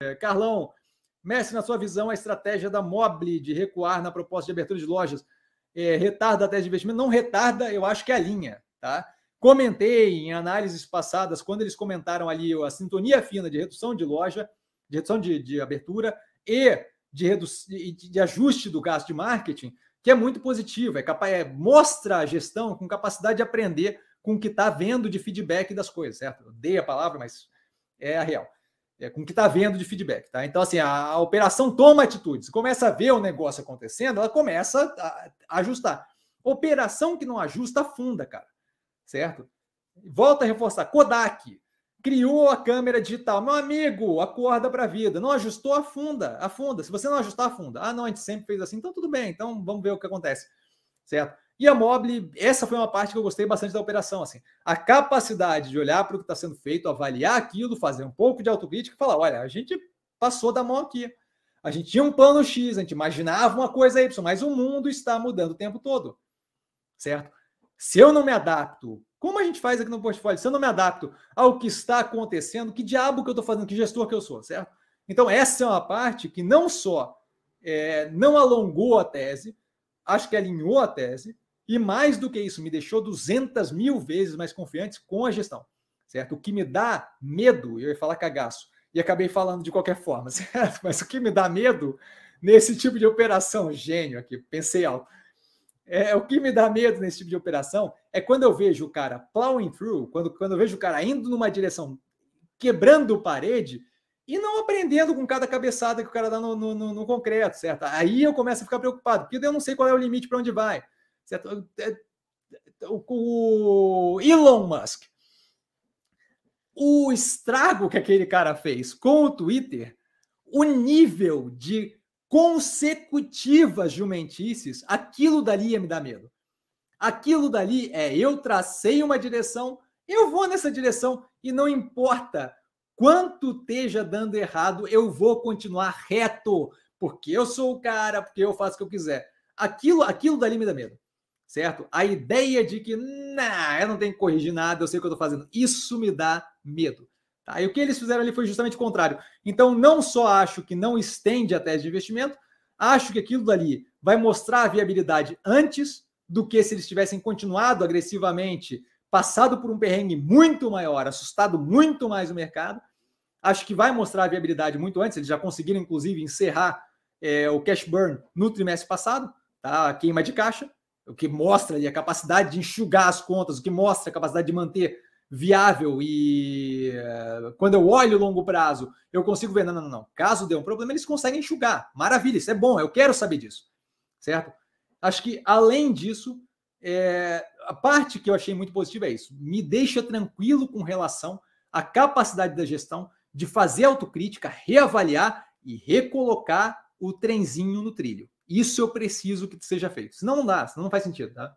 É, Carlão, Mestre, na sua visão, a estratégia da Mobile de recuar na proposta de abertura de lojas é, retarda a tese de investimento? Não retarda, eu acho que é a linha, tá? Comentei em análises passadas, quando eles comentaram ali a sintonia fina de redução de loja, de redução de, de abertura e de, redu de, ajuste do gasto de marketing, que é muito positivo, é capaz, é, mostra a gestão com capacidade de aprender com o que está vendo de feedback das coisas, certo? Eu dei a palavra, mas é a real. É com o que está vendo de feedback, tá? Então, assim, a, a, operação toma atitudes, começa a ver o negócio acontecendo, ela começa a, a ajustar. Operação que não ajusta, afunda, cara, certo? Volta a reforçar. Kodak criou a câmera digital. Meu amigo, acorda para a vida. Não ajustou, afunda, afunda. Se você não ajustar, afunda. Ah, não, a gente sempre fez assim, então tudo bem. Então vamos ver o que acontece, certo? E a Mobile, essa foi uma parte que eu gostei bastante da operação. Assim, a capacidade de olhar para o que está sendo feito, avaliar aquilo, fazer um pouco de autocrítica e falar: olha, a gente passou da mão aqui. A gente tinha um plano X, a gente imaginava uma coisa Y, mas o mundo está mudando o tempo todo. Certo? Se eu não me adapto, como a gente faz aqui no portfólio, se eu não me adapto ao que está acontecendo, que diabo que eu estou fazendo, que gestor que eu sou, certo? Então, essa é uma parte que não só é, não alongou a tese, acho que alinhou a tese, e mais do que isso, me deixou 200 mil vezes mais confiante com a gestão, certo? O que me dá medo, eu ia falar cagaço, e acabei falando de qualquer forma, certo? Mas o que me dá medo nesse tipo de operação, gênio aqui, pensei alto, é, o que me dá medo nesse tipo de operação é quando eu vejo o cara plowing through, quando, quando eu vejo o cara indo numa direção, quebrando parede e não aprendendo com cada cabeçada que o cara dá no, no, no concreto, certo? Aí eu começo a ficar preocupado, porque eu não sei qual é o limite para onde vai. Certo? É, é, o Elon Musk, o estrago que aquele cara fez com o Twitter, o nível de consecutivas jumentices, aquilo dali ia me dar medo. Aquilo dali é eu tracei uma direção, eu vou nessa direção e não importa quanto esteja dando errado, eu vou continuar reto, porque eu sou o cara, porque eu faço o que eu quiser. Aquilo, aquilo dali me dá medo certo? A ideia de que, nah, eu não tenho que corrigir nada, eu sei o que eu estou fazendo, isso me dá medo. Tá? E o que eles fizeram ali foi justamente o contrário. Então, não só acho que não estende a tese de investimento, acho que aquilo dali vai mostrar a viabilidade antes do que se eles tivessem continuado agressivamente, passado por um perrengue muito maior, assustado muito mais o mercado. Acho que vai mostrar a viabilidade muito antes. Eles já conseguiram, inclusive, encerrar é, o cash burn no trimestre passado, tá? a queima de caixa o que mostra ali a capacidade de enxugar as contas, o que mostra a capacidade de manter viável e uh, quando eu olho longo prazo, eu consigo ver, não, não, não, caso dê um problema, eles conseguem enxugar. Maravilha, isso é bom, eu quero saber disso, certo? Acho que além disso, é, a parte que eu achei muito positiva é isso, me deixa tranquilo com relação à capacidade da gestão de fazer autocrítica, reavaliar e recolocar o trenzinho no trilho. Isso eu preciso que seja feito. Senão não dá, senão não faz sentido, tá?